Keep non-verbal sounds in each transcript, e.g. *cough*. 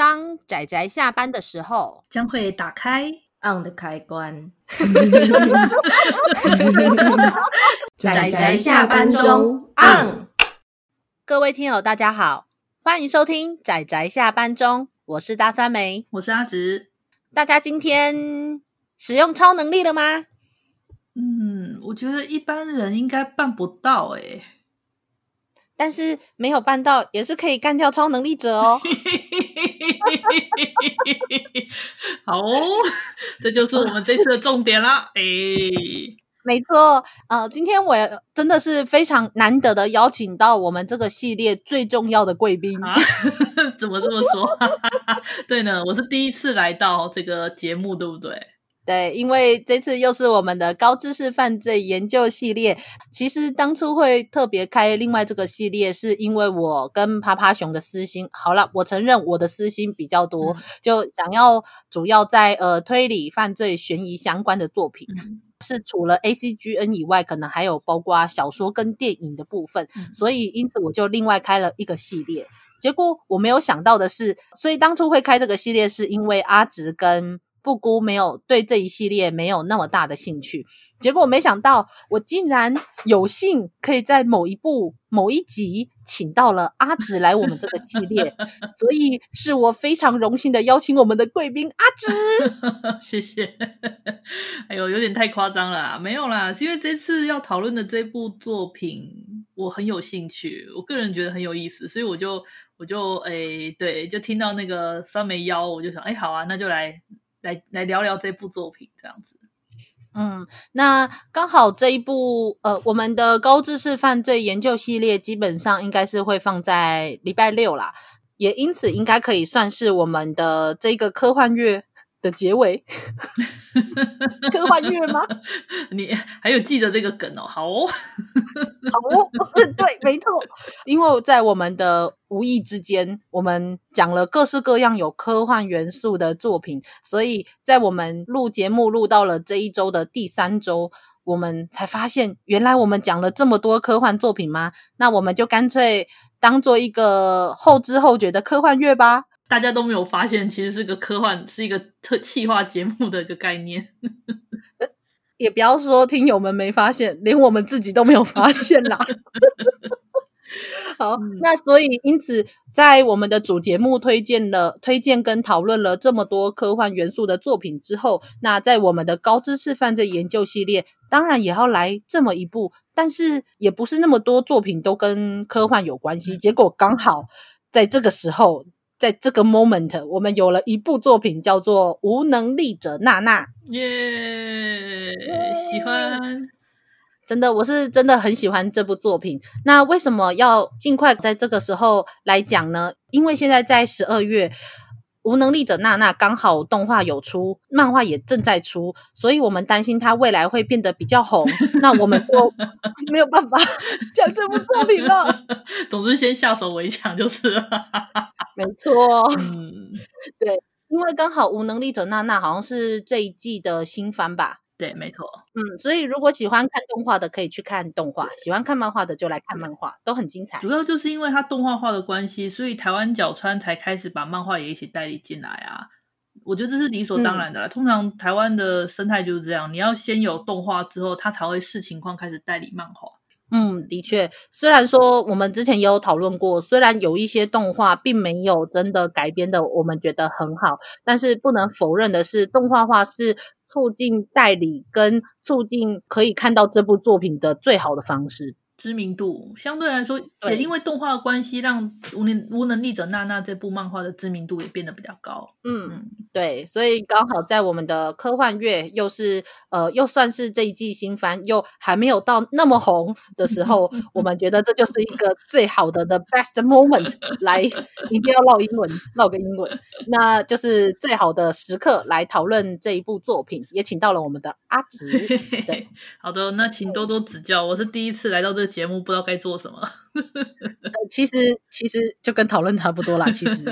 当仔仔下班的时候，将会打开 on 的开关。*laughs* 仔仔下班中 on。各位听友，大家好，欢迎收听仔仔下班中，我是大酸梅，我是阿直。大家今天使用超能力了吗？嗯，我觉得一般人应该办不到诶。但是没有办到，也是可以干掉超能力者哦。*laughs* 好哦，这就是我们这次的重点啦。哎，没错，呃，今天我真的是非常难得的邀请到我们这个系列最重要的贵宾。啊、*laughs* 怎么这么说？*laughs* 对呢，我是第一次来到这个节目，对不对？对，因为这次又是我们的高知识犯罪研究系列。其实当初会特别开另外这个系列，是因为我跟趴趴熊的私心。好了，我承认我的私心比较多，嗯、就想要主要在呃推理、犯罪、悬疑相关的作品，嗯、是除了 ACGN 以外，可能还有包括小说跟电影的部分。嗯、所以因此我就另外开了一个系列。结果我没有想到的是，所以当初会开这个系列，是因为阿直跟布姑没有对这一系列没有那么大的兴趣，结果我没想到，我竟然有幸可以在某一部某一集请到了阿紫来我们这个系列，所以是我非常荣幸的邀请我们的贵宾阿紫。*laughs* 谢谢。哎呦，有点太夸张了啊，没有啦，是因为这次要讨论的这部作品我很有兴趣，我个人觉得很有意思，所以我就我就哎对，就听到那个酸梅妖，我就想哎好啊，那就来。来来聊聊这部作品，这样子。嗯，那刚好这一部呃，我们的高知识犯罪研究系列基本上应该是会放在礼拜六啦，也因此应该可以算是我们的这个科幻月的结尾。科幻乐吗？*laughs* 你还有记得这个梗哦？好哦，好哦，对，没错，因为在我们的。无意之间，我们讲了各式各样有科幻元素的作品，所以在我们录节目录到了这一周的第三周，我们才发现，原来我们讲了这么多科幻作品吗？那我们就干脆当做一个后知后觉的科幻乐吧。大家都没有发现，其实是个科幻，是一个特气化节目的一个概念。*laughs* 也不要说听友们没发现，连我们自己都没有发现啦。*laughs* 好，那所以因此，在我们的主节目推荐了、推荐跟讨论了这么多科幻元素的作品之后，那在我们的高知识犯罪研究系列，当然也要来这么一部，但是也不是那么多作品都跟科幻有关系。结果刚好在这个时候，在这个 moment，我们有了一部作品叫做《无能力者娜娜》。耶，喜欢。真的，我是真的很喜欢这部作品。那为什么要尽快在这个时候来讲呢？因为现在在十二月，《无能力者娜娜》刚好动画有出，漫画也正在出，所以我们担心它未来会变得比较红。*laughs* 那我们就没有办法讲这部作品了。*laughs* 总之，先下手为强就是了。没错，嗯，*laughs* 对，因为刚好《无能力者娜娜》好像是这一季的新番吧。对，没错。嗯，所以如果喜欢看动画的，可以去看动画；喜欢看漫画的，就来看漫画，都很精彩。主要就是因为它动画化的关系，所以台湾角川才开始把漫画也一起代理进来啊。我觉得这是理所当然的啦。嗯、通常台湾的生态就是这样，你要先有动画之后，它才会视情况开始代理漫画。嗯，的确，虽然说我们之前也有讨论过，虽然有一些动画并没有真的改编的，我们觉得很好，但是不能否认的是，动画化是促进代理跟促进可以看到这部作品的最好的方式。知名度相对来说，也因为动画的关系，让无能无能力者娜娜这部漫画的知名度也变得比较高。嗯，对，所以刚好在我们的科幻月，又是呃，又算是这一季新番，又还没有到那么红的时候，*laughs* 我们觉得这就是一个最好的 the best moment，*laughs* 来一定要唠英文，唠个英文，那就是最好的时刻来讨论这一部作品，也请到了我们的阿直。*laughs* 对，好的，那请多多指教，我是第一次来到这。节目，不知道该做什么。*laughs* 其实其实就跟讨论差不多啦。其实，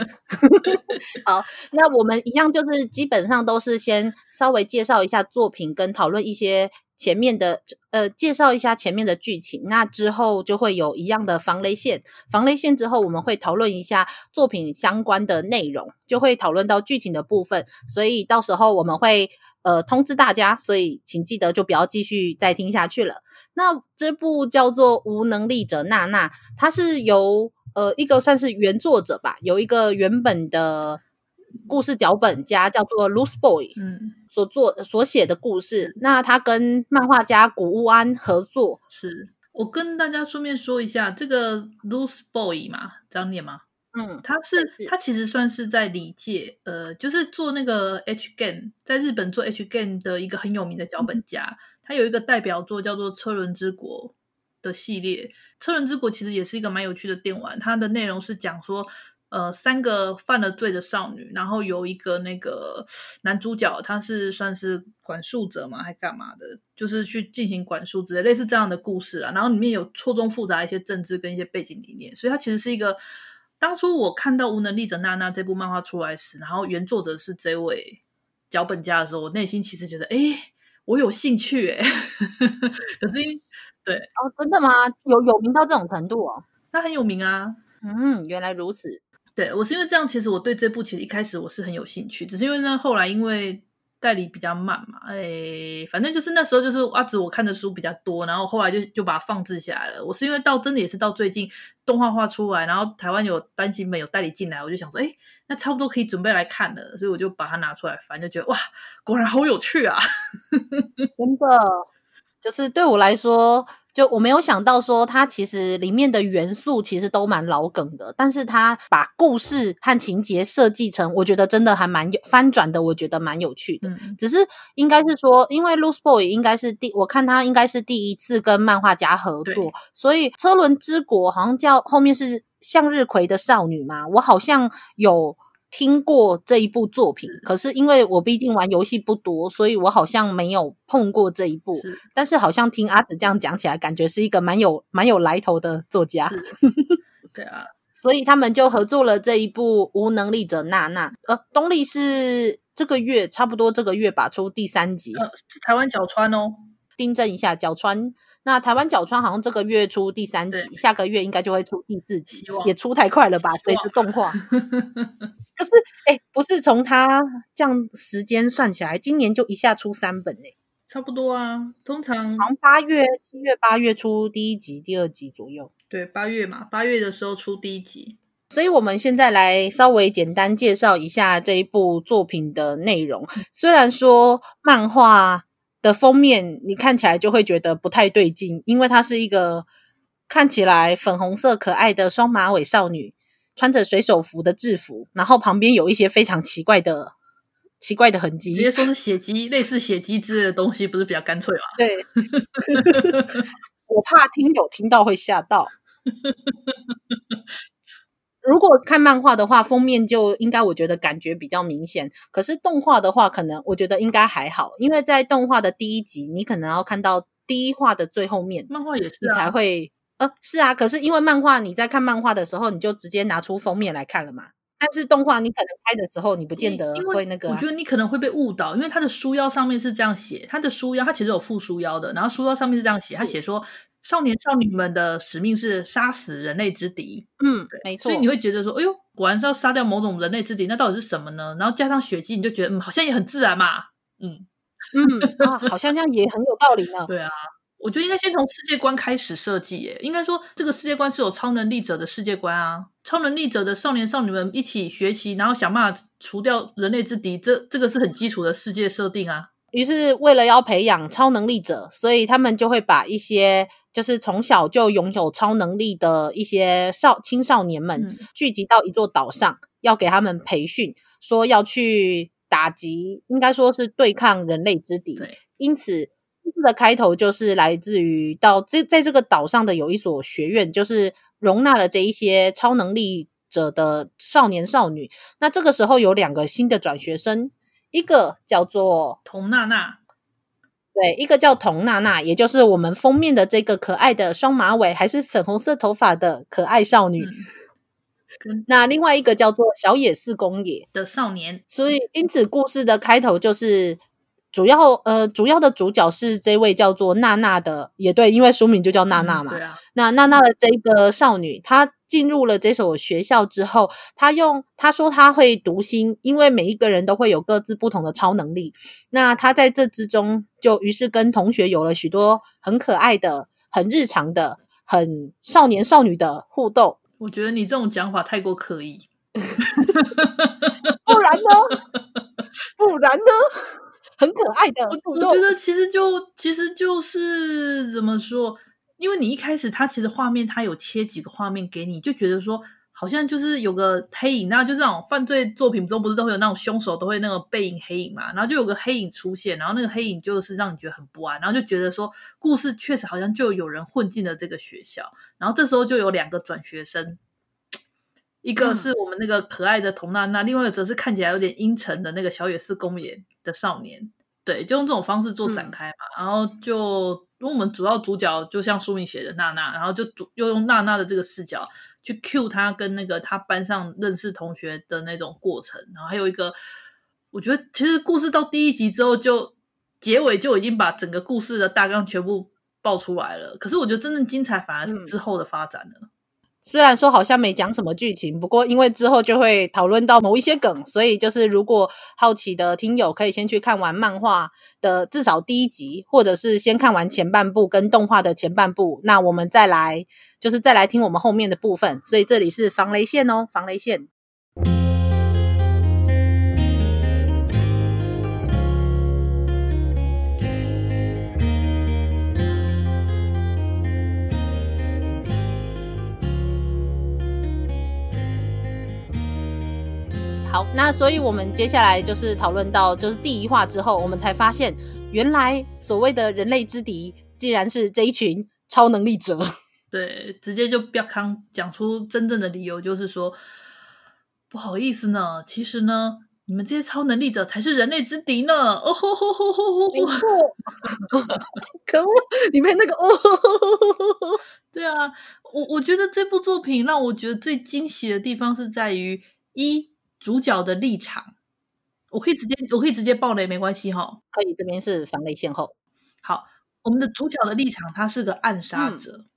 *laughs* 好，那我们一样就是基本上都是先稍微介绍一下作品，跟讨论一些。前面的呃，介绍一下前面的剧情，那之后就会有一样的防雷线。防雷线之后，我们会讨论一下作品相关的内容，就会讨论到剧情的部分。所以到时候我们会呃通知大家，所以请记得就不要继续再听下去了。那这部叫做《无能力者娜娜》，它是由呃一个算是原作者吧，有一个原本的。故事脚本家叫做 Loose Boy，嗯，所做所写的故事，那他跟漫画家谷乌安合作。是我跟大家顺便说一下，这个 Loose Boy 嘛，这样念吗？嗯，他是，他其实算是在里界，呃，就是做那个 H Game，在日本做 H Game 的一个很有名的脚本家。嗯、他有一个代表作叫做《车轮之国》的系列，《车轮之国》其实也是一个蛮有趣的电玩，它的内容是讲说。呃，三个犯了罪的少女，然后有一个那个男主角，他是算是管束者嘛，还干嘛的？就是去进行管束之类，类似这样的故事啊。然后里面有错综复杂一些政治跟一些背景理念，所以它其实是一个。当初我看到《无能力者娜娜》这部漫画出来时，然后原作者是这位脚本家的时候，我内心其实觉得，哎，我有兴趣哎。*laughs* 可是，对哦，真的吗？有有名到这种程度哦？那很有名啊。嗯，原来如此。对，我是因为这样，其实我对这部其实一开始我是很有兴趣，只是因为呢，后来因为代理比较慢嘛，哎，反正就是那时候就是阿紫我看的书比较多，然后后来就就把它放置下来了。我是因为到真的也是到最近动画画出来，然后台湾有单行本有代理进来，我就想说，哎，那差不多可以准备来看了，所以我就把它拿出来翻，就觉得哇，果然好有趣啊！*laughs* 真的，就是对我来说。就我没有想到说，它其实里面的元素其实都蛮老梗的，但是它把故事和情节设计成，我觉得真的还蛮有翻转的，我觉得蛮有趣的。嗯、只是应该是说，因为 Loose Boy 应该是第，我看他应该是第一次跟漫画家合作，所以车轮之国好像叫后面是向日葵的少女嘛，我好像有。听过这一部作品，可是因为我毕竟玩游戏不多，所以我好像没有碰过这一部。是但是好像听阿紫这样讲起来，感觉是一个蛮有蛮有来头的作家。*laughs* 对啊，所以他们就合作了这一部《无能力者娜娜》。呃，东立是这个月差不多这个月吧出第三集。呃，是台湾角川哦，订正一下角川。那台湾角川好像这个月出第三集，下个月应该就会出第四集，望也出太快了吧？随着动画。*laughs* 可是，哎、欸，不是从它这样时间算起来，今年就一下出三本哎，差不多啊。通常好像八月、七月、八月出第一集、第二集左右。对，八月嘛，八月的时候出第一集。所以，我们现在来稍微简单介绍一下这一部作品的内容。*laughs* 虽然说漫画的封面你看起来就会觉得不太对劲，因为它是一个看起来粉红色可爱的双马尾少女。穿着水手服的制服，然后旁边有一些非常奇怪的、奇怪的痕迹。直接说是血迹，类似血迹之类的东西，不是比较干脆吗？*laughs* 对，我怕听友听到会吓到。*laughs* 如果看漫画的话，封面就应该我觉得感觉比较明显。可是动画的话，可能我觉得应该还好，因为在动画的第一集，你可能要看到第一话的最后面，漫画也是、啊、你才会。呃，是啊，可是因为漫画，你在看漫画的时候，你就直接拿出封面来看了嘛。但是动画，你可能拍的时候，你不见得会那个、啊。我觉得你可能会被误导，因为它的书腰上面是这样写，它的书腰它其实有附书腰的，然后书腰上面是这样写，它写说少年少女们的使命是杀死人类之敌。嗯，对没错。所以你会觉得说，哎呦，果然是要杀掉某种人类之敌，那到底是什么呢？然后加上血迹，你就觉得嗯，好像也很自然嘛。嗯嗯啊，好像这样也很有道理呢。对啊。我觉得应该先从世界观开始设计，耶，应该说这个世界观是有超能力者的世界观啊，超能力者的少年少女们一起学习，然后想办法除掉人类之敌，这这个是很基础的世界设定啊。于是为了要培养超能力者，所以他们就会把一些就是从小就拥有超能力的一些少青少年们聚集到一座岛上，嗯、要给他们培训，说要去打击，应该说是对抗人类之敌。对因此故事。的开头就是来自于到这在这个岛上的有一所学院，就是容纳了这一些超能力者的少年少女。那这个时候有两个新的转学生，一个叫做童娜娜，对，一个叫童娜娜，也就是我们封面的这个可爱的双马尾还是粉红色头发的可爱少女。嗯、那另外一个叫做小野寺公野的少年。所以因此故事的开头就是。主要呃，主要的主角是这位叫做娜娜的，也对，因为书名就叫娜娜嘛。嗯、对啊。那娜娜的这个少女，她进入了这所学校之后，她用她说她会读心，因为每一个人都会有各自不同的超能力。那她在这之中，就于是跟同学有了许多很可爱的、很日常的、很少年少女的互动。我觉得你这种讲法太过刻意。*laughs* 不然呢？不然呢？很可爱的，我我觉得其实就其实就是怎么说？因为你一开始它其实画面它有切几个画面给你，就觉得说好像就是有个黑影，那就这种犯罪作品中不是都会有那种凶手都会那个背影黑影嘛，然后就有个黑影出现，然后那个黑影就是让你觉得很不安，然后就觉得说故事确实好像就有人混进了这个学校，然后这时候就有两个转学生，一个是我们那个可爱的童娜娜，另外一个则是看起来有点阴沉的那个小野寺公也。的少年，对，就用这种方式做展开嘛，嗯、然后就因为我们主要主角就像书名写的娜娜，然后就主又用娜娜的这个视角去 cue 他跟那个她班上认识同学的那种过程，然后还有一个，我觉得其实故事到第一集之后就结尾就已经把整个故事的大纲全部爆出来了，可是我觉得真正精彩反而是之后的发展了。嗯虽然说好像没讲什么剧情，不过因为之后就会讨论到某一些梗，所以就是如果好奇的听友可以先去看完漫画的至少第一集，或者是先看完前半部跟动画的前半部，那我们再来就是再来听我们后面的部分。所以这里是防雷线哦，防雷线。好，那所以我们接下来就是讨论到就是第一话之后，我们才发现原来所谓的人类之敌，竟然是这一群超能力者。对，直接就不要康讲出真正的理由，就是说不好意思呢，其实呢，你们这些超能力者才是人类之敌呢。哦吼吼吼吼吼！没错，*laughs* 可恶，里面那个哦吼吼吼吼。对啊，我我觉得这部作品让我觉得最惊喜的地方是在于一。主角的立场，我可以直接，我可以直接爆雷，没关系哈。可以，这边是防雷线后。好，我们的主角的立场，他是个暗杀者。嗯、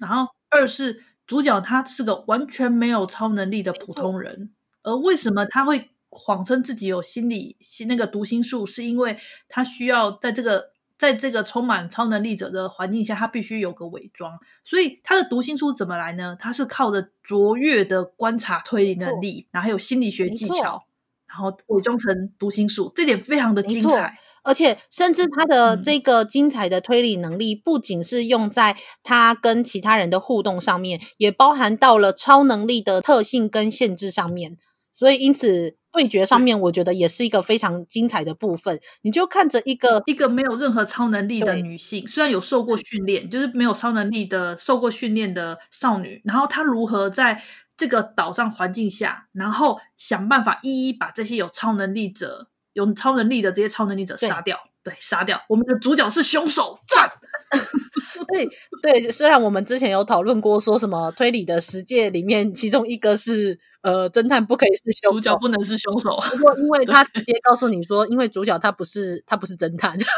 然后，二是主角他是个完全没有超能力的普通人。而为什么他会谎称自己有心理那个读心术？是因为他需要在这个。在这个充满超能力者的环境下，他必须有个伪装，所以他的读心术怎么来呢？他是靠着卓越的观察推理能力，然后还有心理学技巧，然后伪装成读心术，这点非常的精彩。而且，甚至他的这个精彩的推理能力，不仅是用在他跟其他人的互动上面，也包含到了超能力的特性跟限制上面。所以，因此。对决上面，我觉得也是一个非常精彩的部分。你就看着一个一个没有任何超能力的女性，虽然有受过训练，就是没有超能力的受过训练的少女，然后她如何在这个岛上环境下，然后想办法一一把这些有超能力者、有超能力的这些超能力者杀掉。对，对，杀掉。我们的主角是凶手，赞。*laughs* 对对，虽然我们之前有讨论过，说什么推理的十诫里面，其中一个是呃，侦探不可以是凶手，主角不能是凶手。不过，因为 *laughs* 他直接告诉你说，因为主角他不是他不是侦探。*laughs*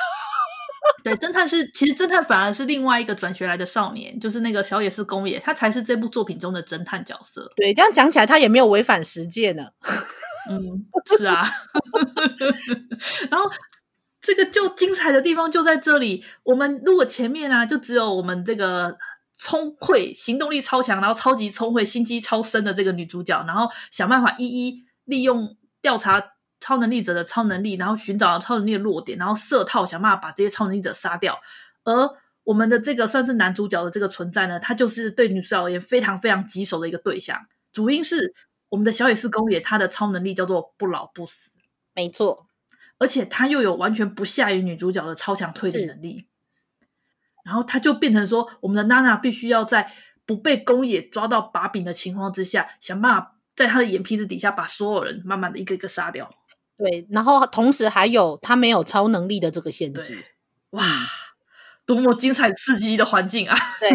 对，侦探是其实侦探反而是另外一个转学来的少年，就是那个小野寺公也，他才是这部作品中的侦探角色。对，这样讲起来，他也没有违反十诫呢。嗯，是啊。然后。这个就精彩的地方就在这里。我们如果前面啊，就只有我们这个聪慧、行动力超强，然后超级聪慧、心机超深的这个女主角，然后想办法一一利用调查超能力者的超能力，然后寻找超能力的弱点，然后设套想办法把这些超能力者杀掉。而我们的这个算是男主角的这个存在呢，他就是对女主角而言非常非常棘手的一个对象。主因是我们的小野寺公也，他的超能力叫做不老不死。没错。而且他又有完全不下于女主角的超强推理能力，然后他就变成说，我们的娜娜必须要在不被公野抓到把柄的情况之下，想办法在他的眼皮子底下把所有人慢慢的一个一个杀掉。对，然后同时还有他没有超能力的这个限制。哇！多么精彩刺激的环境啊！对，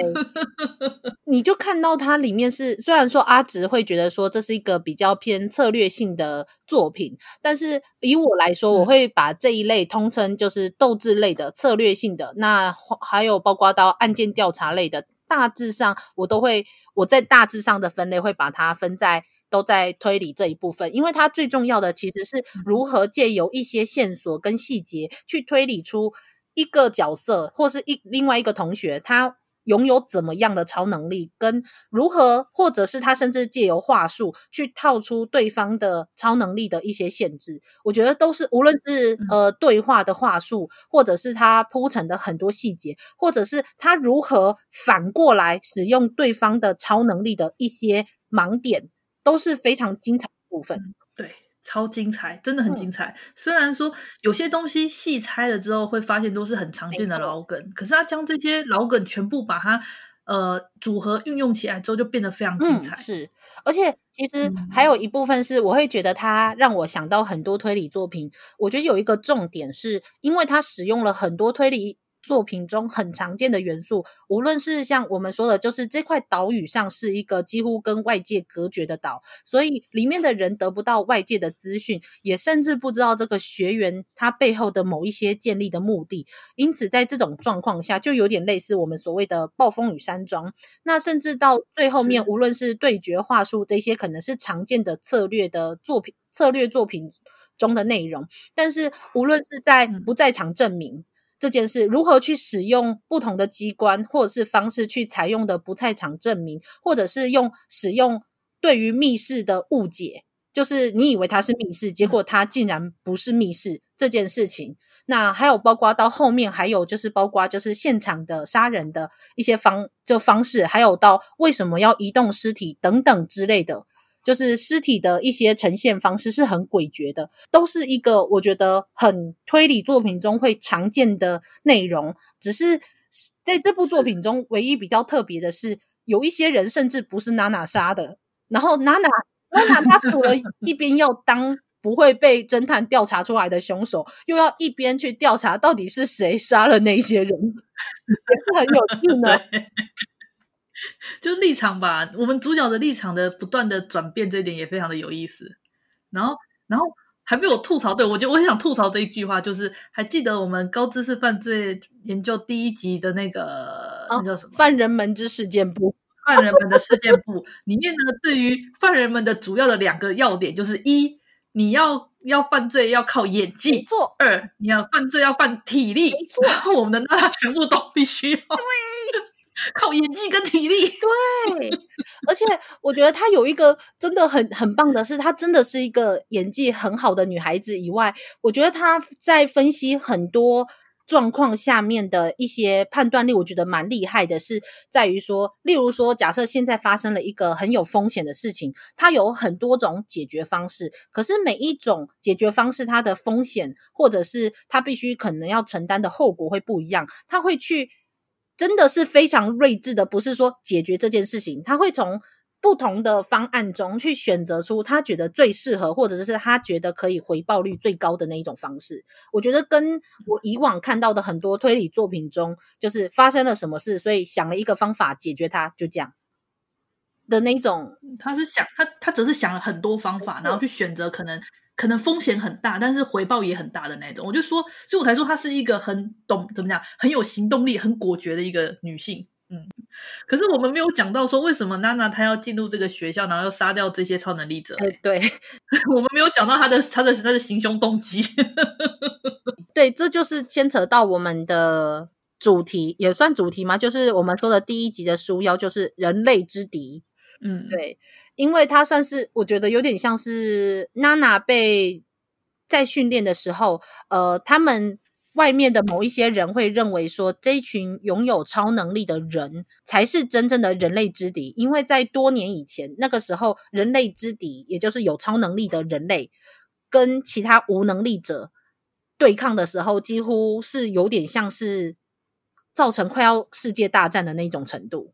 你就看到它里面是，虽然说阿直会觉得说这是一个比较偏策略性的作品，但是以我来说，我会把这一类通称就是斗智类的策略性的。那还有包括到案件调查类的，大致上我都会我在大致上的分类会把它分在都在推理这一部分，因为它最重要的其实是如何借由一些线索跟细节去推理出。一个角色或是一另外一个同学，他拥有怎么样的超能力，跟如何，或者是他甚至借由话术去套出对方的超能力的一些限制，我觉得都是无论是呃对话的话术，或者是他铺陈的很多细节，或者是他如何反过来使用对方的超能力的一些盲点，都是非常精彩的部分。对。超精彩，真的很精彩。嗯、虽然说有些东西细拆了之后，会发现都是很常见的老梗，可是他将这些老梗全部把它呃组合运用起来之后，就变得非常精彩。嗯、是，而且其实还有一部分是，我会觉得它让我想到很多推理作品。我觉得有一个重点是，因为它使用了很多推理。作品中很常见的元素，无论是像我们说的，就是这块岛屿上是一个几乎跟外界隔绝的岛，所以里面的人得不到外界的资讯，也甚至不知道这个学员他背后的某一些建立的目的。因此，在这种状况下，就有点类似我们所谓的暴风雨山庄。那甚至到最后面，无论是对决话术这些，可能是常见的策略的作品、策略作品中的内容，但是无论是在不在场证明。这件事如何去使用不同的机关或者是方式去采用的不在场证明，或者是用使用对于密室的误解，就是你以为它是密室，结果它竟然不是密室这件事情。那还有包括到后面还有就是包括就是现场的杀人的一些方就方式，还有到为什么要移动尸体等等之类的。就是尸体的一些呈现方式是很诡谲的，都是一个我觉得很推理作品中会常见的内容。只是在这部作品中，唯一比较特别的是，有一些人甚至不是娜娜杀的。然后娜娜娜娜她除了 *laughs* 一边要当不会被侦探调查出来的凶手，又要一边去调查到底是谁杀了那些人，也是很有趣的。*laughs* *laughs* *laughs* 就立场吧，我们主角的立场的不断的转变，这一点也非常的有意思。然后，然后还被我吐槽，对，我就我很想吐槽这一句话，就是还记得我们高知识犯罪研究第一集的那个、哦、那叫什么？犯人们之事件簿，*laughs* 犯人们的事件簿里面呢，对于犯人们的主要的两个要点，就是一，你要要犯罪要靠演技，二，你要犯罪要犯体力。然后我们的那他 *laughs* 全部都必须要。对。靠演技跟体力，对，而且我觉得她有一个真的很很棒的是，她真的是一个演技很好的女孩子。以外，我觉得她在分析很多状况下面的一些判断力，我觉得蛮厉害的。是在于说，例如说，假设现在发生了一个很有风险的事情，她有很多种解决方式，可是每一种解决方式，它的风险或者是她必须可能要承担的后果会不一样，她会去。真的是非常睿智的，不是说解决这件事情，他会从不同的方案中去选择出他觉得最适合，或者是他觉得可以回报率最高的那一种方式。我觉得跟我以往看到的很多推理作品中，就是发生了什么事，所以想了一个方法解决它，就这样的那种。他是想他他只是想了很多方法，然后去选择可能。可能风险很大，但是回报也很大的那种。我就说，所以我才说她是一个很懂怎么讲，很有行动力、很果决的一个女性。嗯，可是我们没有讲到说为什么娜娜她要进入这个学校，然后要杀掉这些超能力者。欸、对，*laughs* 我们没有讲到她的她的她的行凶动机。*laughs* 对，这就是牵扯到我们的主题，也算主题吗？就是我们说的第一集的书腰，就是人类之敌。嗯，对。因为他算是，我觉得有点像是娜娜被在训练的时候，呃，他们外面的某一些人会认为说，这一群拥有超能力的人才是真正的人类之敌。因为在多年以前，那个时候，人类之敌，也就是有超能力的人类，跟其他无能力者对抗的时候，几乎是有点像是造成快要世界大战的那种程度。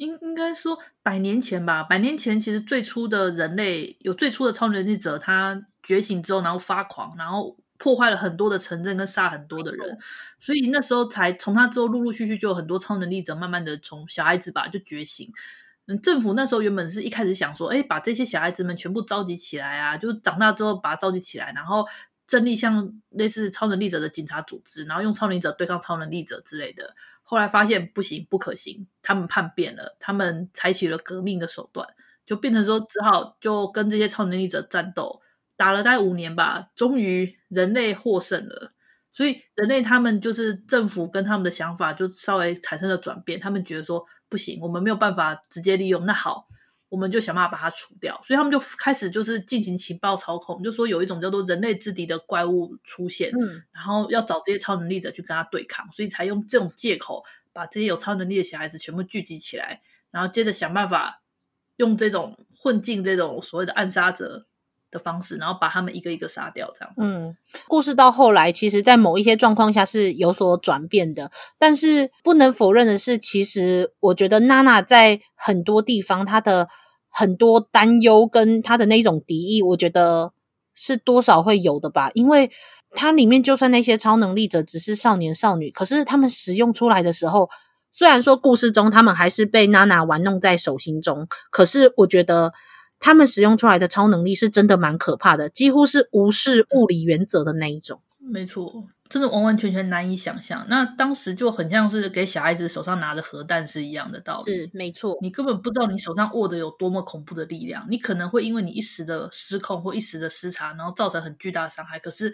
应应该说百年前吧，百年前其实最初的人类有最初的超能力者，他觉醒之后，然后发狂，然后破坏了很多的城镇跟杀很多的人，所以那时候才从他之后陆陆续续就有很多超能力者慢慢的从小孩子吧就觉醒。嗯，政府那时候原本是一开始想说，哎，把这些小孩子们全部召集起来啊，就长大之后把他召集起来，然后建立像类似超能力者的警察组织，然后用超能力者对抗超能力者之类的。后来发现不行，不可行，他们叛变了，他们采取了革命的手段，就变成说只好就跟这些超能力者战斗，打了大概五年吧，终于人类获胜了。所以人类他们就是政府跟他们的想法就稍微产生了转变，他们觉得说不行，我们没有办法直接利用，那好，我们就想办法把它除掉。所以他们就开始就是进行情报操控，就说有一种叫做人类之敌的怪物出现，嗯，然后要找这些超能力者去跟他对抗，所以才用这种借口把这些有超能力的小孩子全部聚集起来，然后接着想办法用这种混进这种所谓的暗杀者。的方式，然后把他们一个一个杀掉，这样。嗯，故事到后来，其实，在某一些状况下是有所转变的。但是不能否认的是，其实我觉得娜娜在很多地方，她的很多担忧跟她的那种敌意，我觉得是多少会有的吧。因为它里面就算那些超能力者只是少年少女，可是他们使用出来的时候，虽然说故事中他们还是被娜娜玩弄在手心中，可是我觉得。他们使用出来的超能力是真的蛮可怕的，几乎是无视物理原则的那一种。没错，真的完完全全难以想象。那当时就很像是给小孩子手上拿着核弹是一样的道理。是，没错。你根本不知道你手上握的有多么恐怖的力量，你可能会因为你一时的失控或一时的失察，然后造成很巨大的伤害。可是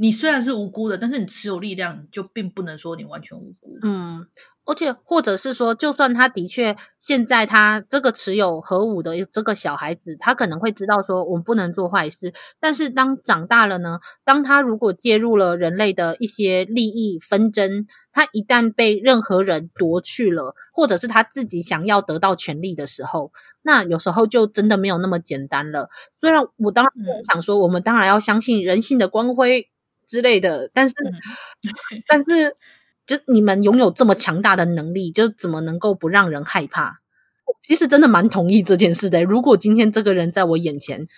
你虽然是无辜的，但是你持有力量，就并不能说你完全无辜。嗯。而且，或者是说，就算他的确现在他这个持有核武的这个小孩子，他可能会知道说我们不能做坏事。但是当长大了呢？当他如果介入了人类的一些利益纷争，他一旦被任何人夺去了，或者是他自己想要得到权利的时候，那有时候就真的没有那么简单了。虽然我当然想说，我们当然要相信人性的光辉之类的，但是，*laughs* 但是。就你们拥有这么强大的能力，就怎么能够不让人害怕？我其实真的蛮同意这件事的。如果今天这个人在我眼前，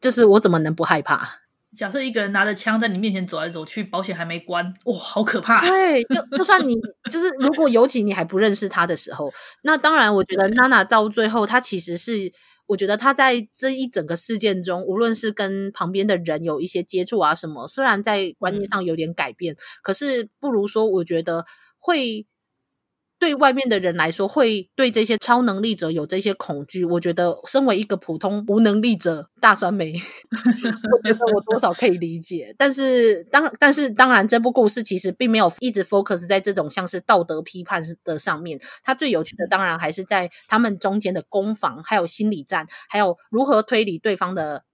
就是我怎么能不害怕？假设一个人拿着枪在你面前走来走去，保险还没关，哇，好可怕！对，就就算你 *laughs* 就是如果尤其你还不认识他的时候，那当然，我觉得娜娜到最后，她其实是。我觉得他在这一整个事件中，无论是跟旁边的人有一些接触啊什么，虽然在观念上有点改变，嗯、可是不如说，我觉得会。对外面的人来说，会对这些超能力者有这些恐惧。我觉得，身为一个普通无能力者，大酸梅，*laughs* 我觉得我多少可以理解。但是，当但是当然，这部故事其实并没有一直 focus 在这种像是道德批判的上面。它最有趣的，当然还是在他们中间的攻防，还有心理战，还有如何推理对方的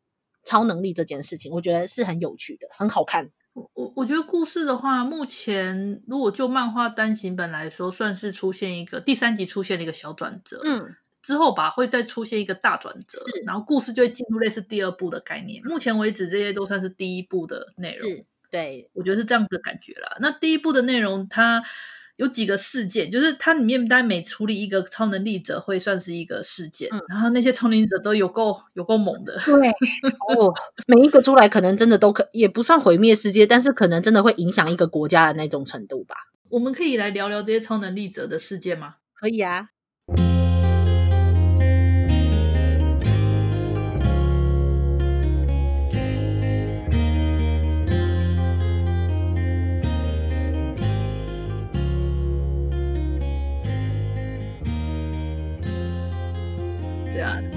超能力这件事情。我觉得是很有趣的，很好看。我我觉得故事的话，目前如果就漫画单行本来说，算是出现一个第三集出现了一个小转折，嗯，之后吧会再出现一个大转折，是然后故事就会进入类似第二部的概念。目前为止，这些都算是第一部的内容，是对，我觉得是这样的感觉啦。那第一部的内容，它。有几个事件，就是它里面单每处理一个超能力者会算是一个事件，嗯、然后那些超能力者都有够有够猛的，对，哦，每一个出来可能真的都可也不算毁灭世界，但是可能真的会影响一个国家的那种程度吧。我们可以来聊聊这些超能力者的事件吗？可以啊。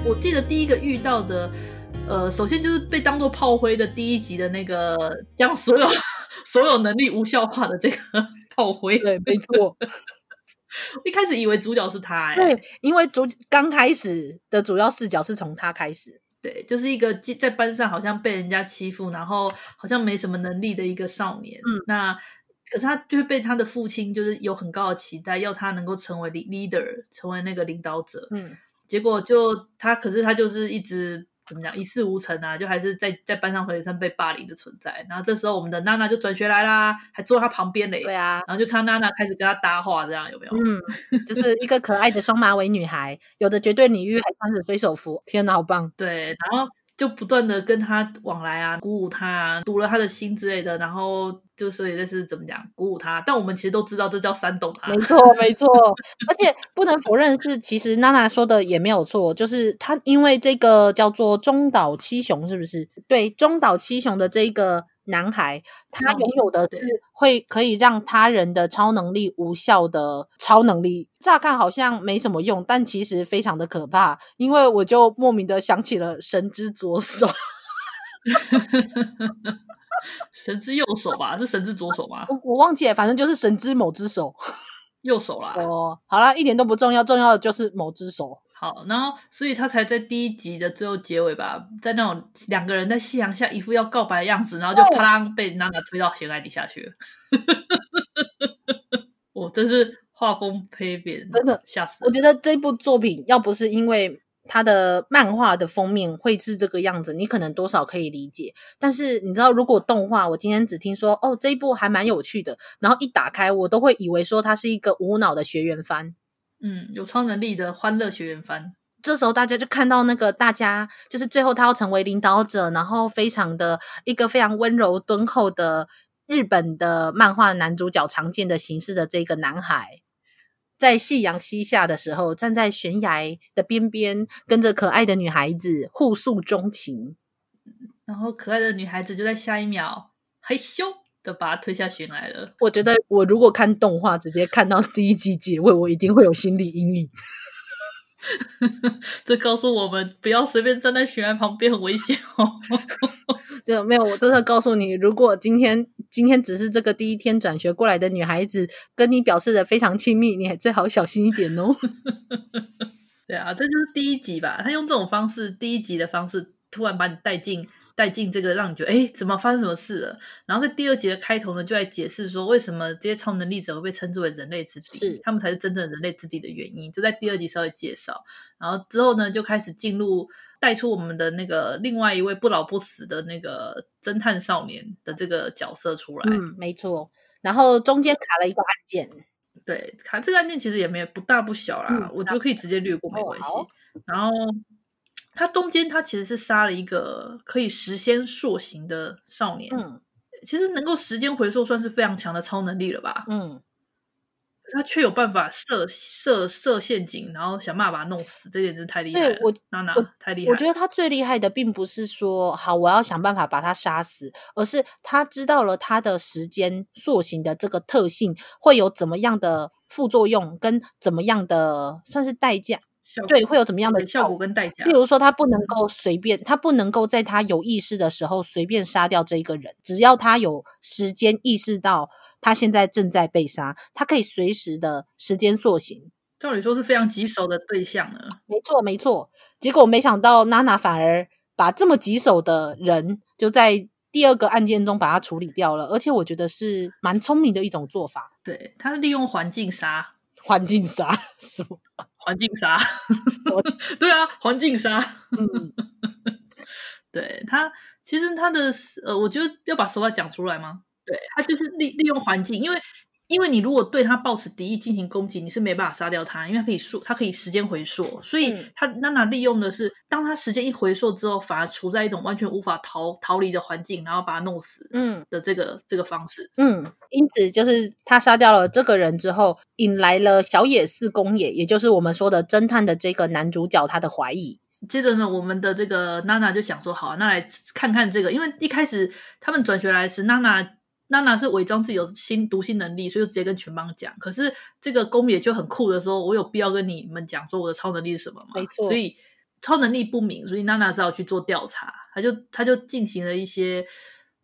我记得第一个遇到的，呃，首先就是被当做炮灰的第一集的那个将所有 *laughs* 所有能力无效化的这个炮灰，对，没错。*laughs* 一开始以为主角是他，欸，对，因为主刚开始的主要视角是从他开始，对，就是一个在班上好像被人家欺负，然后好像没什么能力的一个少年。嗯，那可是他就会被他的父亲就是有很高的期待，要他能够成为 leader，成为那个领导者。嗯。结果就他，可是他就是一直怎么讲一事无成啊，就还是在在班上学生被霸凌的存在。然后这时候我们的娜娜就转学来啦，还坐他旁边嘞。对啊，然后就看娜娜开始跟他搭话，这样有没有？嗯，就是一个可爱的双马尾女孩，有的绝对领域还穿着水手服，天哪，好棒！对，然后就不断的跟他往来啊，鼓舞他啊，读了他的心之类的，然后就所以这是怎么讲，鼓舞他。但我们其实都知道这叫煽动他。没错，没错。而且不能否认是，其实娜娜说的也没有错，就是他因为这个叫做中岛七雄，是不是？对，中岛七雄的这个。男孩，他拥有的是会可以让他人的超能力无效的超能力。乍看好像没什么用，但其实非常的可怕。因为我就莫名的想起了神之左手，*laughs* 神之右手吧？是神之左手吗？我我忘记了，反正就是神之某只手，*laughs* 右手啦。哦，好啦，一点都不重要，重要的就是某只手。好，然后所以他才在第一集的最后结尾吧，在那种两个人在夕阳下一副要告白的样子，然后就啪啦被娜娜推到悬崖底下去了。*laughs* 我真是画风丕变，真的吓死！我觉得这部作品要不是因为它的漫画的封面会是这个样子，你可能多少可以理解。但是你知道，如果动画，我今天只听说哦这一部还蛮有趣的，然后一打开，我都会以为说它是一个无脑的学员番。嗯，有超能力的欢乐学员番，这时候大家就看到那个大家就是最后他要成为领导者，然后非常的一个非常温柔敦厚的日本的漫画男主角常见的形式的这个男孩，在夕阳西下的时候，站在悬崖的边边，跟着可爱的女孩子互诉衷情，然后可爱的女孩子就在下一秒害羞。的把他推下悬崖了。我觉得，我如果看动画，直接看到第一集结尾，我一定会有心理阴影。*laughs* 这告诉我们，不要随便站在悬崖旁边，很危险哦。*laughs* 对，没有，我真的告诉你，如果今天今天只是这个第一天转学过来的女孩子跟你表示的非常亲密，你还最好小心一点哦。*laughs* 对啊，这就是第一集吧？他用这种方式，第一集的方式，突然把你带进。带进这个，让你觉得哎，怎么发生什么事了？然后在第二集的开头呢，就来解释说为什么这些超能力者会被称之为人类之敌，是他们才是真正的人类之敌的原因。就在第二集稍微介绍，然后之后呢，就开始进入带出我们的那个另外一位不老不死的那个侦探少年的这个角色出来。嗯，没错。然后中间卡了一个案件，对，卡这个案件其实也没有不大不小啦，嗯、我觉得可以直接略过，没关系。哦、然后。他中间他其实是杀了一个可以时间塑形的少年，嗯，其实能够时间回溯算是非常强的超能力了吧，嗯，他却有办法设设设陷阱，然后想办法把他弄死，这点真是太厉害了。我娜娜太厉害。我觉得他最厉害的并不是说好我要想办法把他杀死，而是他知道了他的时间塑形的这个特性会有怎么样的副作用，跟怎么样的算是代价。对，会有怎么样的效果跟代价？例如说，他不能够随便，他不能够在他有意识的时候随便杀掉这一个人。只要他有时间意识到他现在正在被杀，他可以随时的时间塑形。照理说是非常棘手的对象呢。没错，没错。结果没想到娜娜反而把这么棘手的人，就在第二个案件中把他处理掉了。而且我觉得是蛮聪明的一种做法。对，他是利用环境杀，环境杀 *laughs* 什么？环境杀，*laughs* 对啊，环境杀。嗯，*laughs* 对他，其实他的呃，我觉得要把手法讲出来吗？对，他就是利利用环境，因为。因为你如果对他抱持敌意进行攻击，你是没办法杀掉他，因为他可以溯，他可以时间回溯，所以他娜娜利用的是，当他时间一回溯之后，反而处在一种完全无法逃逃离的环境，然后把他弄死，嗯的这个、嗯、这个方式，嗯，因此就是他杀掉了这个人之后，引来了小野寺公也，也就是我们说的侦探的这个男主角他的怀疑。接着呢，我们的这个娜娜就想说，好，那来看看这个，因为一开始他们转学来时，娜娜。娜娜是伪装自己有心读心能力，所以就直接跟全帮讲。可是这个宫野就很酷的时候，我有必要跟你们讲说我的超能力是什么吗？没错。所以超能力不明，所以娜娜只好去做调查。他就他就进行了一些，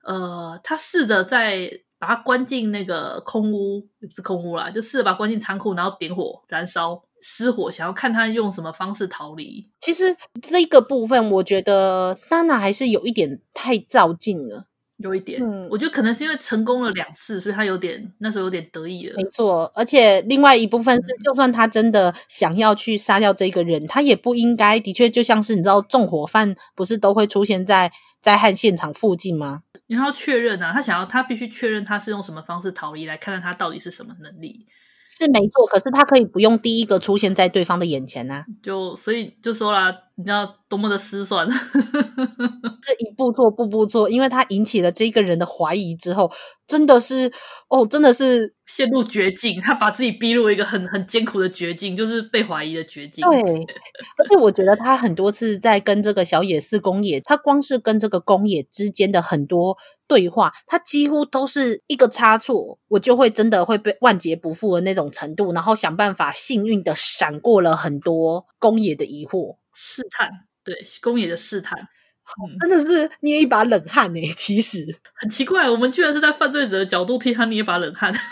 呃，他试着在把他关进那个空屋，不是空屋啦，就试着把他关进仓库，然后点火燃烧失火，想要看他用什么方式逃离。其实这个部分，我觉得娜娜还是有一点太照进了。有一点，嗯，我觉得可能是因为成功了两次，所以他有点那时候有点得意了。没错，而且另外一部分是，就算他真的想要去杀掉这个人，嗯、他也不应该。的确，就像是你知道，纵火犯不是都会出现在灾害现场附近吗？然后确认啊，他想要，他必须确认他是用什么方式逃离，来看看他到底是什么能力。是没错，可是他可以不用第一个出现在对方的眼前啊。就所以就说啦，你知道多么的失算，*laughs* 这一步错步步错，因为他引起了这个人的怀疑之后，真的是哦，真的是陷入绝境。他把自己逼入一个很很艰苦的绝境，就是被怀疑的绝境。对，而且我觉得他很多次在跟这个小野寺公野，他光是跟这个公野之间的很多对话，他几乎都是一个差错，我就会真的会被万劫不复的那种程度，然后想办法幸运的闪过了很多公野的疑惑。试探，对，公野的试探，嗯，真的是捏一把冷汗呢。其实很奇怪，我们居然是在犯罪者的角度替他捏一把冷汗。*laughs*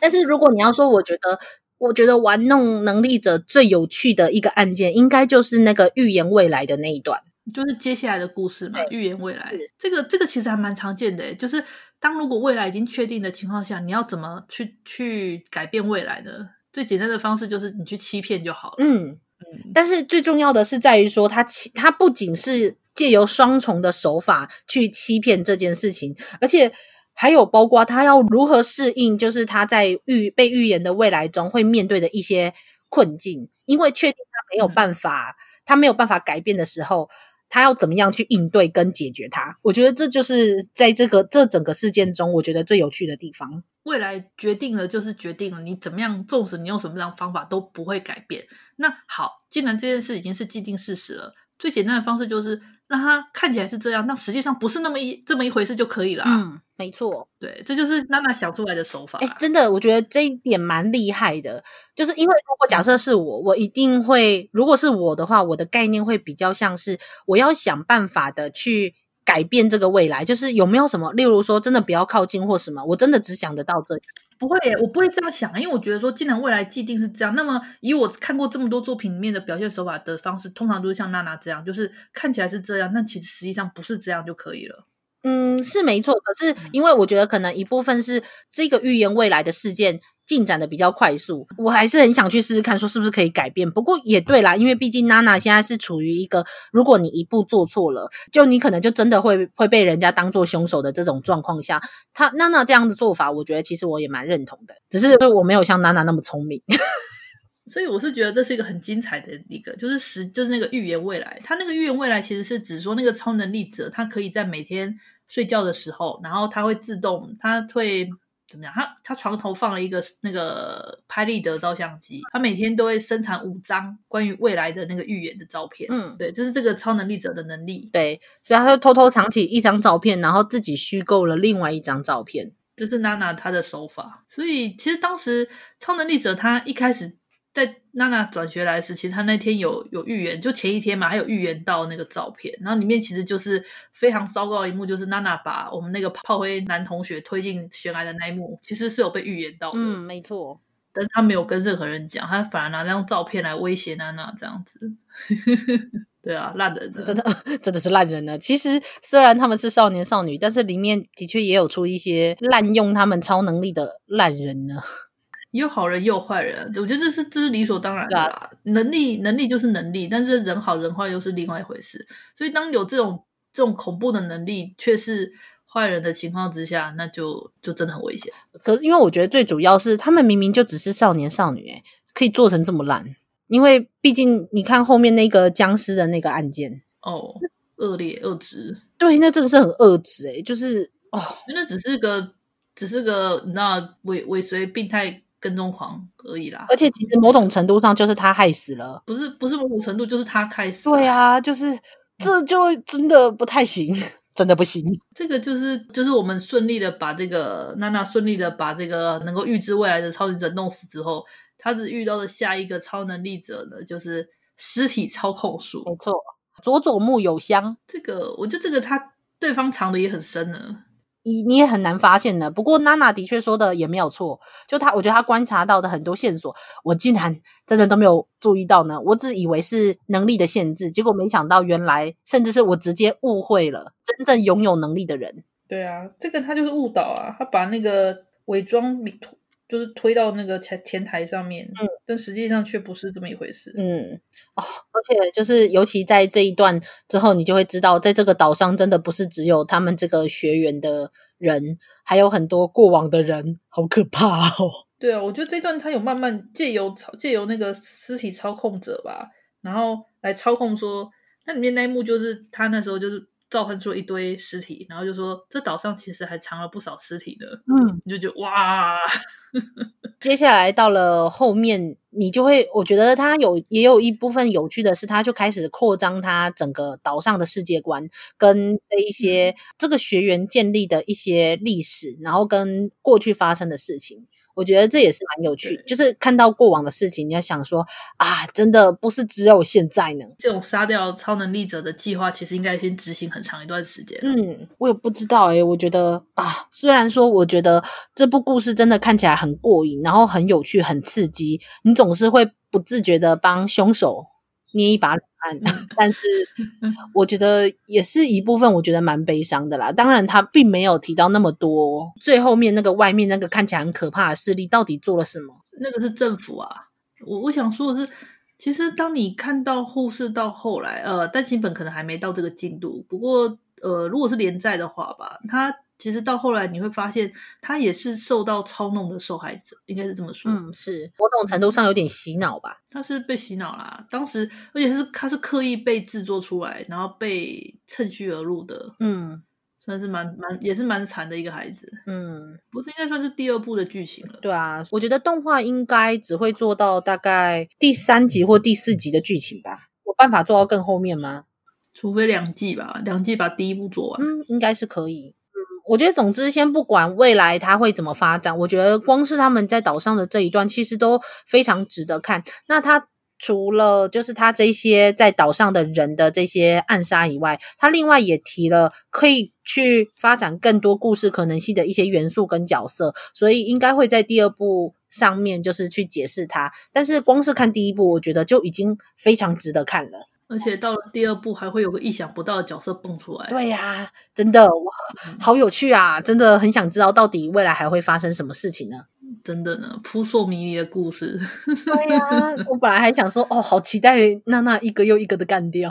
但是如果你要说，我觉得，我觉得玩弄能力者最有趣的一个案件，应该就是那个预言未来的那一段，就是接下来的故事嘛。预言未来，这个这个其实还蛮常见的，就是当如果未来已经确定的情况下，你要怎么去去改变未来呢？最简单的方式就是你去欺骗就好了。嗯。但是最重要的是在于说，他欺他不仅是借由双重的手法去欺骗这件事情，而且还有包括他要如何适应，就是他在预被预言的未来中会面对的一些困境，因为确定他没有办法，他没有办法改变的时候，他要怎么样去应对跟解决它？我觉得这就是在这个这整个事件中，我觉得最有趣的地方。未来决定了就是决定了，你怎么样，纵使你用什么样的方法都不会改变。那好，既然这件事已经是既定事实了，最简单的方式就是让它看起来是这样，那实际上不是那么一这么一回事就可以了。嗯，没错，对，这就是娜娜想出来的手法。诶，真的，我觉得这一点蛮厉害的，就是因为如果假设是我，我一定会，如果是我的话，我的概念会比较像是我要想办法的去。改变这个未来，就是有没有什么，例如说，真的不要靠近或什么？我真的只想得到这里。不会，我不会这样想，因为我觉得说，既然未来既定是这样，那么以我看过这么多作品里面的表现手法的方式，通常都是像娜娜这样，就是看起来是这样，但其实实际上不是这样就可以了。嗯，是没错。可是因为我觉得可能一部分是这个预言未来的事件。进展的比较快速，我还是很想去试试看，说是不是可以改变。不过也对啦，因为毕竟娜娜现在是处于一个，如果你一步做错了，就你可能就真的会会被人家当做凶手的这种状况下，她娜娜这样的做法，我觉得其实我也蛮认同的。只是我没有像娜娜那么聪明，*laughs* 所以我是觉得这是一个很精彩的一个，就是实就是那个预言未来。他那个预言未来其实是指说那个超能力者，他可以在每天睡觉的时候，然后他会自动，他会。怎么样？他他床头放了一个那个拍立得照相机，他每天都会生产五张关于未来的那个预言的照片。嗯，对，这是这个超能力者的能力。对，所以他就偷偷藏起一张照片，然后自己虚构了另外一张照片。这是娜娜她的手法。所以其实当时超能力者他一开始。在娜娜转学来时，其实她那天有有预言，就前一天嘛，还有预言到那个照片，然后里面其实就是非常糟糕的一幕，就是娜娜把我们那个炮灰男同学推进悬崖的那一幕，其实是有被预言到的。嗯，没错，但是他没有跟任何人讲，他反而拿那张照片来威胁娜娜这样子。*laughs* 对啊，烂人的，真的 *laughs* 真的是烂人呢。其实虽然他们是少年少女，但是里面的确也有出一些滥用他们超能力的烂人呢。有好人，也有坏人。我觉得这是这是理所当然的啦。能力能力就是能力，但是人好人坏又是另外一回事。所以当有这种这种恐怖的能力却是坏人的情况之下，那就就真的很危险。可是因为我觉得最主要是他们明明就只是少年少女，诶可以做成这么烂。因为毕竟你看后面那个僵尸的那个案件哦，恶劣恶质，对，那真的是很恶质诶就是哦，那只是个只是个那尾尾随病态。跟踪狂而已啦，而且其实某种程度上就是他害死了，不是不是某种程度就是他开始。对啊，就是这就真的不太行，真的不行。这个就是就是我们顺利的把这个娜娜顺利的把这个能够预知未来的超能力者弄死之后，他只遇到的下一个超能力者呢，就是尸体操控术。没错，佐佐木有香，这个我觉得这个他对方藏的也很深呢。你你也很难发现的。不过娜娜的确说的也没有错，就她，我觉得她观察到的很多线索，我竟然真的都没有注意到呢。我只以为是能力的限制，结果没想到原来甚至是我直接误会了真正拥有能力的人。对啊，这个他就是误导啊，他把那个伪装就是推到那个前前台上面，嗯，但实际上却不是这么一回事。嗯，哦，而且就是尤其在这一段之后，你就会知道，在这个岛上真的不是只有他们这个学员的人，还有很多过往的人，好可怕哦。对啊，我觉得这段他有慢慢借由操借由那个尸体操控者吧，然后来操控说，那里面那一幕就是他那时候就是召唤出一堆尸体，然后就说这岛上其实还藏了不少尸体的，嗯，你就觉得哇。*laughs* 接下来到了后面，你就会，我觉得他有也有一部分有趣的是，他就开始扩张他整个岛上的世界观，跟这一些、嗯、这个学员建立的一些历史，然后跟过去发生的事情。我觉得这也是蛮有趣，就是看到过往的事情，你要想说啊，真的不是只有现在呢。这种杀掉超能力者的计划，其实应该先执行很长一段时间。嗯，我也不知道诶，我觉得啊，虽然说我觉得这部故事真的看起来很过瘾，然后很有趣、很刺激，你总是会不自觉的帮凶手捏一把冷汗，但是 *laughs* 我觉得也是一部分，我觉得蛮悲伤的啦。当然，他并没有提到那么多，最后面那个外面那个看起来很可怕的势力到底做了什么？那个是政府啊。我我想说的是，其实当你看到护士到后来，呃，单行本可能还没到这个进度，不过呃，如果是连载的话吧，他。其实到后来你会发现，他也是受到操弄的受害者，应该是这么说。嗯，是某种程度上有点洗脑吧？他是被洗脑啦，当时而且是他是刻意被制作出来，然后被趁虚而入的。嗯，算是蛮蛮也是蛮惨的一个孩子。嗯，不过这应该算是第二部的剧情了。对啊，我觉得动画应该只会做到大概第三集或第四集的剧情吧？有办法做到更后面吗？除非两季吧，两季把第一部做完。嗯，应该是可以。我觉得，总之，先不管未来它会怎么发展，我觉得光是他们在岛上的这一段，其实都非常值得看。那他除了就是他这些在岛上的人的这些暗杀以外，他另外也提了可以去发展更多故事可能性的一些元素跟角色，所以应该会在第二部上面就是去解释它。但是光是看第一部，我觉得就已经非常值得看了。而且到了第二部，还会有个意想不到的角色蹦出来。对呀、啊，真的哇，好有趣啊！真的很想知道到底未来还会发生什么事情呢？真的呢，扑朔迷离的故事。对呀、啊，我本来还想说，哦，好期待娜娜一个又一个的干掉。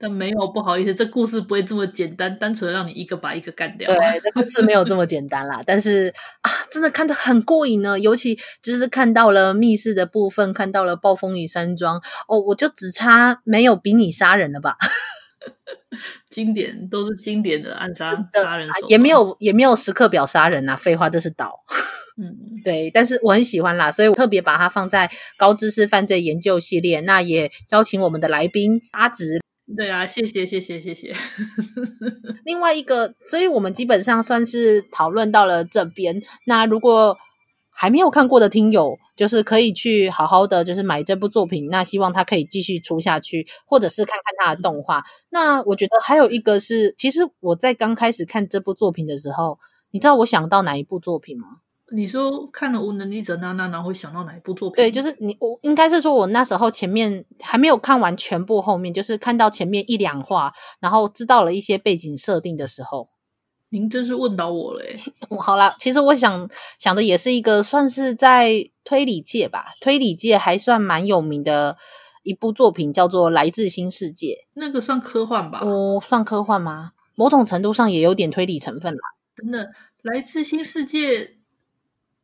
但没有，不好意思，这故事不会这么简单，单纯的让你一个把一个干掉。对，这故事没有这么简单啦。但是啊，真的看得很过瘾呢，尤其就是看到了密室的部分，看到了暴风雨山庄，哦，我就只差没有比你杀人了吧？*laughs* 经典都是经典的暗杀杀人手，也没有也没有时刻表杀人啊，废话，这是岛。嗯，*laughs* 对，但是我很喜欢啦，所以我特别把它放在高知识犯罪研究系列。那也邀请我们的来宾阿直。对啊，谢谢谢谢谢谢。*laughs* 另外一个，所以我们基本上算是讨论到了这边。那如果还没有看过的听友，就是可以去好好的就是买这部作品。那希望它可以继续出下去，或者是看看它的动画。那我觉得还有一个是，其实我在刚开始看这部作品的时候，你知道我想到哪一部作品吗？你说看了无能力者娜娜，然后会想到哪一部作品？对，就是你，我应该是说，我那时候前面还没有看完全部，后面就是看到前面一两话，然后知道了一些背景设定的时候，您真是问到我了。*laughs* 好啦，其实我想想的也是一个算是在推理界吧，推理界还算蛮有名的一部作品，叫做《来自新世界》。那个算科幻吧？哦，算科幻吗？某种程度上也有点推理成分啦。真的，《来自新世界》。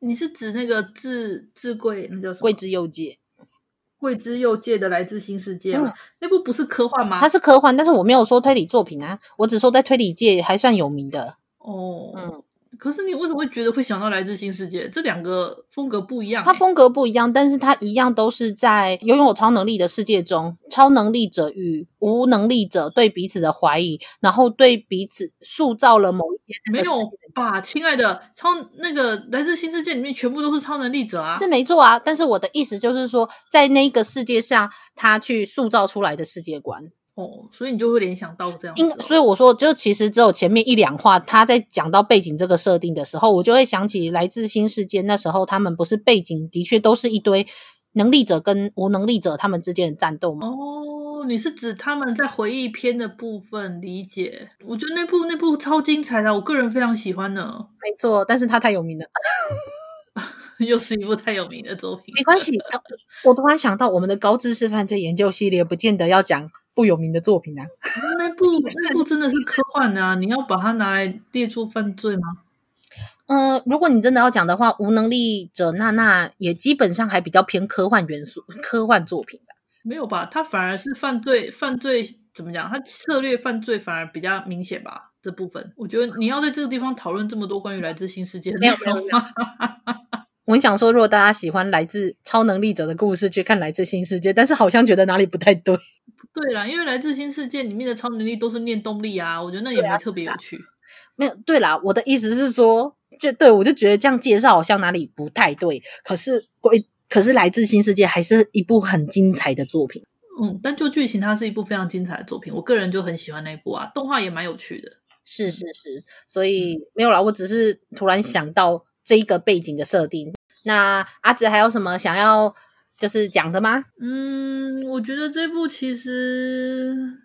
你是指那个智智贵，那叫什么？贵之又界，贵之又界的来自新世界吗？嗯、那部不是科幻吗？它是科幻，但是我没有说推理作品啊，我只说在推理界还算有名的。哦，嗯。可是你为什么会觉得会想到来自新世界？这两个风格不一样欸。它风格不一样，但是它一样都是在拥有超能力的世界中，超能力者与无能力者对彼此的怀疑，然后对彼此塑造了某一些。没有吧，亲爱的，超那个来自新世界里面全部都是超能力者啊，是没错啊。但是我的意思就是说，在那个世界上，他去塑造出来的世界观。哦，所以你就会联想到这样。因所以我说，就其实只有前面一两话，他在讲到背景这个设定的时候，我就会想起来自新世界。那时候他们不是背景的确都是一堆能力者跟无能力者他们之间的战斗吗？哦，你是指他们在回忆篇的部分理解？我觉得那部那部超精彩的，我个人非常喜欢呢。没错，但是他太有名了，*laughs* 又是一部太有名的作品。没关系，我突然想到，我们的高知识犯罪研究系列不见得要讲。不有名的作品啊，那部那部真的是科幻啊！你要把它拿来列作犯罪吗？呃，如果你真的要讲的话，无能力者娜娜也基本上还比较偏科幻元素，科幻作品的。没有吧？它反而是犯罪，犯罪怎么讲？它策略犯罪反而比较明显吧？这部分，我觉得你要在这个地方讨论这么多关于来自新世界的，没有没有。*laughs* 我很想说，如果大家喜欢来自超能力者的故事，去看来自新世界，但是好像觉得哪里不太对。对啦，因为来自新世界里面的超能力都是念动力啊，我觉得那也没特别有趣。没有，对啦，我的意思是说，就对我就觉得这样介绍好像哪里不太对。可是，可是来自新世界还是一部很精彩的作品。嗯，但就剧情，它是一部非常精彩的作品，我个人就很喜欢那一部啊。动画也蛮有趣的。是是是，所以没有啦，我只是突然想到这一个背景的设定。那阿紫还有什么想要就是讲的吗？嗯，我觉得这部其实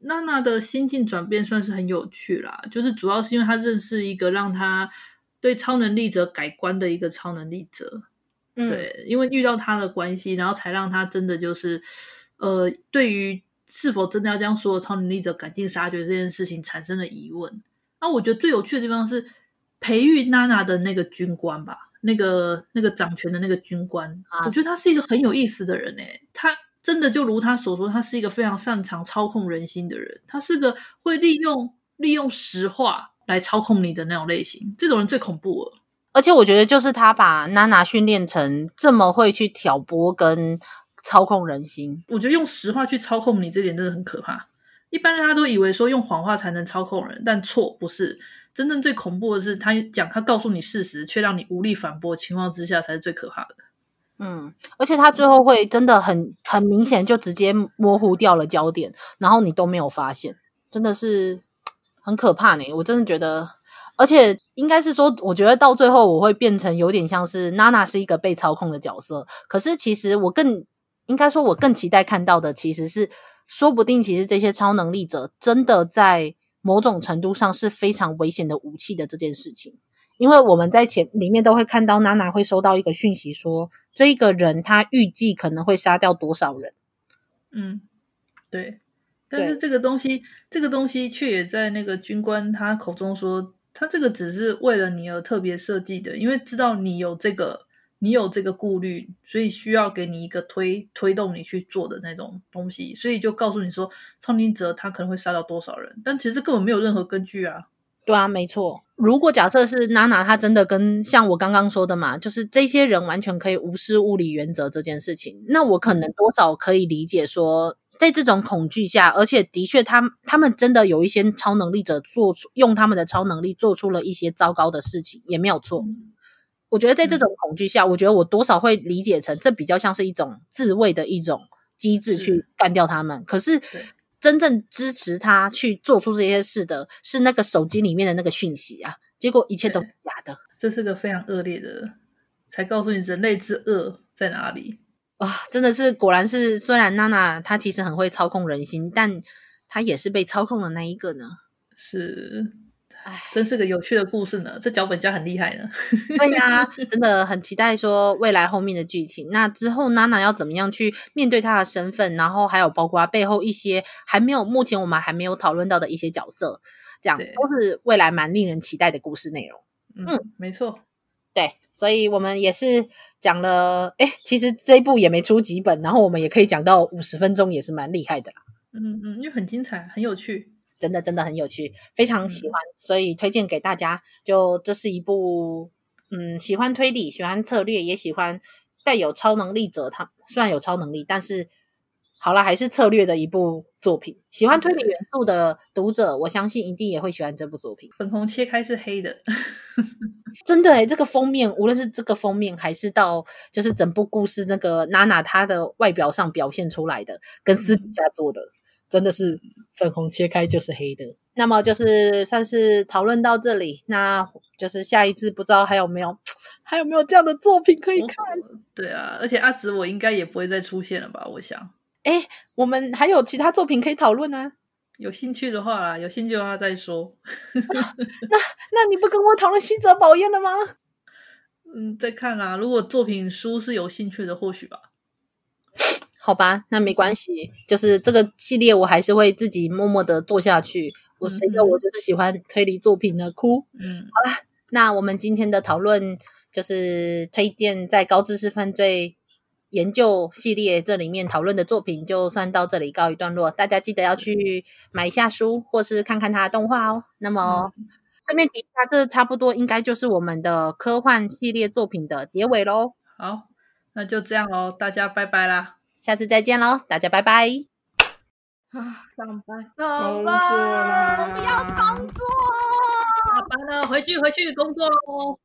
娜娜的心境转变算是很有趣啦，就是主要是因为她认识一个让她对超能力者改观的一个超能力者，嗯，对，因为遇到他的关系，然后才让他真的就是呃，对于。是否真的要将所有超能力者赶尽杀绝这件事情产生了疑问？那我觉得最有趣的地方是培育娜娜的那个军官吧，那个那个掌权的那个军官，啊、我觉得他是一个很有意思的人诶，他真的就如他所说，他是一个非常擅长操控人心的人，他是个会利用利用实话来操控你的那种类型，这种人最恐怖了。而且我觉得就是他把娜娜训练成这么会去挑拨跟。操控人心，我觉得用实话去操控你这点真的很可怕。一般人家都以为说用谎话才能操控人，但错不是。真正最恐怖的是他讲，他告诉你事实，却让你无力反驳情况之下，才是最可怕的。嗯，而且他最后会真的很很明显，就直接模糊掉了焦点，然后你都没有发现，真的是很可怕呢。我真的觉得，而且应该是说，我觉得到最后我会变成有点像是娜娜是一个被操控的角色，可是其实我更。应该说，我更期待看到的其实是，说不定其实这些超能力者真的在某种程度上是非常危险的武器的这件事情。因为我们在前里面都会看到娜娜会收到一个讯息说，说这一个人他预计可能会杀掉多少人。嗯，对。但是这个东西，这个东西却也在那个军官他口中说，他这个只是为了你而特别设计的，因为知道你有这个。你有这个顾虑，所以需要给你一个推推动你去做的那种东西，所以就告诉你说，超能力者他可能会杀掉多少人，但其实根本没有任何根据啊。对啊，没错。如果假设是娜娜，她真的跟像我刚刚说的嘛，就是这些人完全可以无视物理原则这件事情，那我可能多少可以理解说，在这种恐惧下，而且的确他他们真的有一些超能力者做出用他们的超能力做出了一些糟糕的事情，也没有错。嗯我觉得在这种恐惧下，嗯，我觉得我多少会理解成这比较像是一种自卫的一种机制去干掉他们。可是真正支持他去做出这些事的是那个手机里面的那个讯息啊，结果一切都是假的。这是个非常恶劣的，才告诉你人类之恶在哪里啊！真的是，果然是，虽然娜娜她其实很会操控人心，但她也是被操控的那一个呢。是。哎，真是个有趣的故事呢！这脚本家很厉害呢。对呀、*laughs* 啊，真的很期待说未来后面的剧情。那之后娜娜要怎么样去面对她的身份，然后还有包括背后一些还没有目前我们还没有讨论到的一些角色，这样都是未来蛮令人期待的故事内容。嗯，嗯没错，对，所以我们也是讲了。哎，其实这一部也没出几本，然后我们也可以讲到五十分钟，也是蛮厉害的啦。嗯嗯，因为很精彩，很有趣。真的真的很有趣，非常喜欢，嗯、所以推荐给大家。就这是一部，嗯，喜欢推理、喜欢策略，也喜欢带有超能力者。他虽然有超能力，但是好了，还是策略的一部作品。喜欢推理元素的读者，我相信一定也会喜欢这部作品。粉红切开是黑的，*laughs* 真的诶，这个封面，无论是这个封面，还是到就是整部故事那个娜娜她的外表上表现出来的，跟私底下做的。嗯真的是粉红切开就是黑的，那么就是算是讨论到这里，那就是下一次不知道还有没有 *tsk* 还有没有这样的作品可以看？对啊，而且阿紫我应该也不会再出现了吧？我想，哎，我们还有其他作品可以讨论啊。有兴趣的话啦，有兴趣的话再说。*laughs* 那那你不跟我讨论新泽保彦了吗？嗯，再看啦。如果作品书是有兴趣的，或许吧。*laughs* 好吧，那没关系，就是这个系列我还是会自己默默的做下去。我谁叫我就是喜欢推理作品呢？哭。嗯，好啦，那我们今天的讨论就是推荐在高知识犯罪研究系列这里面讨论的作品，就算到这里告一段落。大家记得要去买一下书，或是看看它的动画哦。那么，嗯、顺便提一下，这差不多应该就是我们的科幻系列作品的结尾喽。好，那就这样喽，大家拜拜啦，下次再见喽，大家拜拜。啊，上班，上班，我不要工作，下班了，回去回去工作喽。